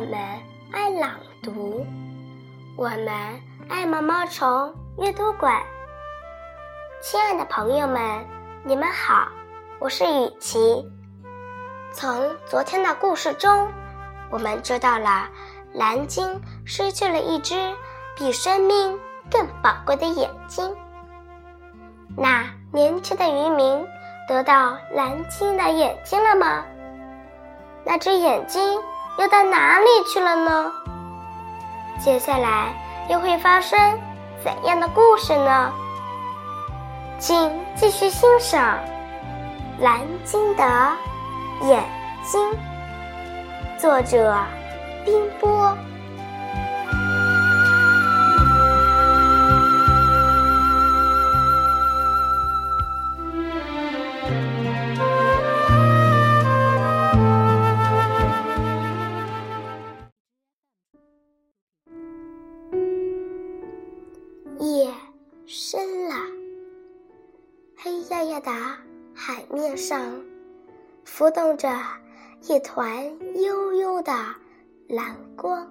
我们爱朗读，我们爱毛毛虫阅读馆。亲爱的朋友们，你们好，我是雨琪。从昨天的故事中，我们知道了蓝鲸失去了一只比生命更宝贵的眼睛。那年轻的渔民得到蓝鲸的眼睛了吗？那只眼睛。又到哪里去了呢？接下来又会发生怎样的故事呢？请继续欣赏《蓝鲸的眼睛》，作者冰波。夜深了，黑压压的海面上浮动着一团悠悠的蓝光，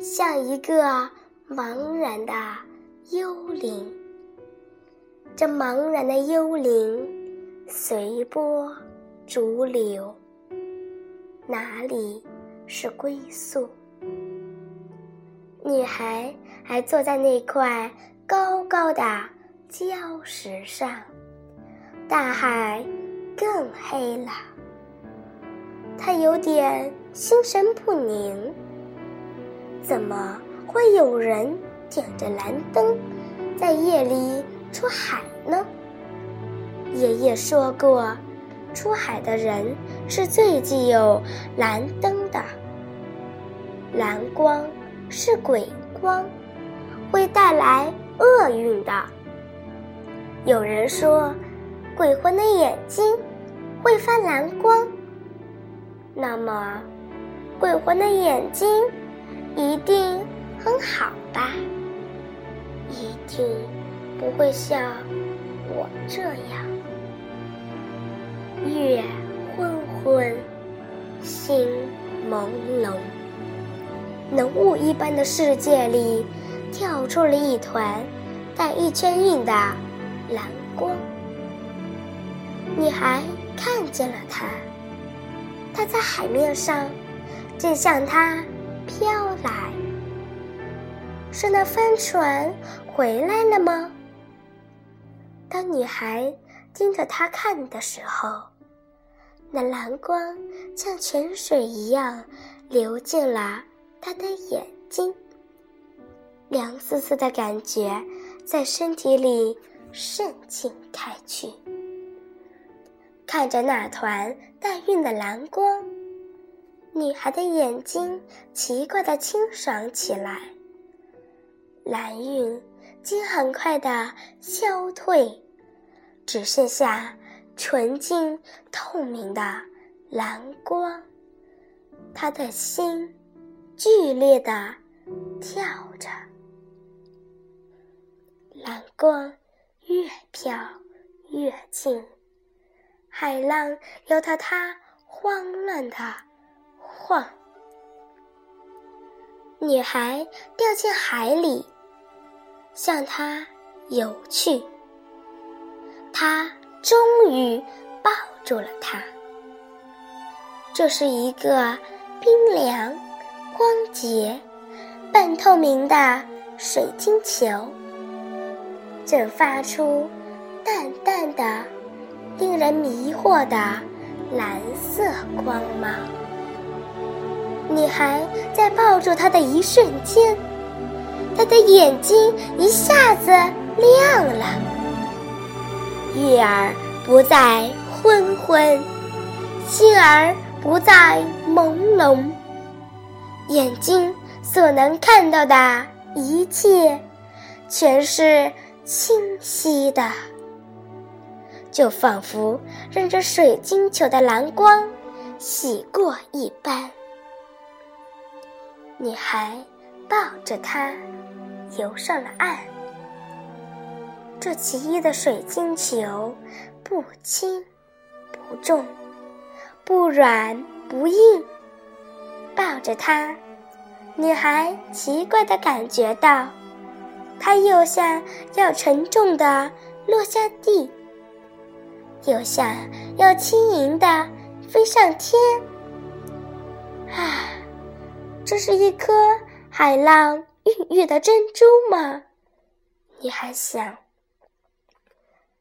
像一个茫然的幽灵。这茫然的幽灵随波逐流，哪里是归宿？女孩。还坐在那块高高的礁石上，大海更黑了。她有点心神不宁。怎么会有人点着蓝灯，在夜里出海呢？爷爷说过，出海的人是最具有蓝灯的。蓝光是鬼光。会带来厄运的。有人说，鬼魂的眼睛会发蓝光，那么鬼魂的眼睛一定很好吧？一定不会像我这样，月昏昏，心朦胧，浓雾一般的世界里。跳出了一团带一圈印的蓝光，女孩看见了它，它在海面上，正向它飘来。是那帆船回来了吗？当女孩盯着它看的时候，那蓝光像泉水一样流进了他的眼睛。凉丝丝的感觉在身体里渗进开去，看着那团带晕的蓝光，女孩的眼睛奇怪的清爽起来。蓝晕竟很快的消退，只剩下纯净透明的蓝光。她的心剧烈的跳着。蓝光越飘越近，海浪摇得它慌乱的晃。女孩掉进海里，向它游去。他终于抱住了她。这是一个冰凉、光洁、半透明的水晶球。正发出淡淡的、令人迷惑的蓝色光芒。女孩在抱住它的一瞬间，她的眼睛一下子亮了，月儿不再昏昏，心儿不再朦胧，眼睛所能看到的一切，全是。清晰的，就仿佛让这水晶球的蓝光洗过一般。女孩抱着它游上了岸。这奇异的水晶球不轻不重，不软不硬，抱着它，女孩奇怪的感觉到，它又像要沉重的落下地，又像要轻盈的飞上天。啊，这是一颗海浪孕育的珍珠吗？女孩想。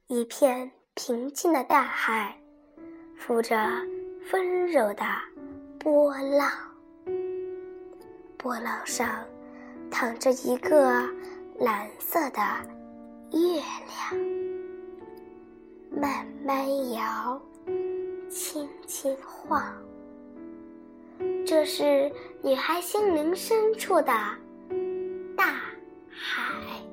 一片平静的大海，浮着温柔的波浪。波浪上躺着一个蓝色的月亮，慢慢摇，轻轻晃。这是女孩心灵深处的大海。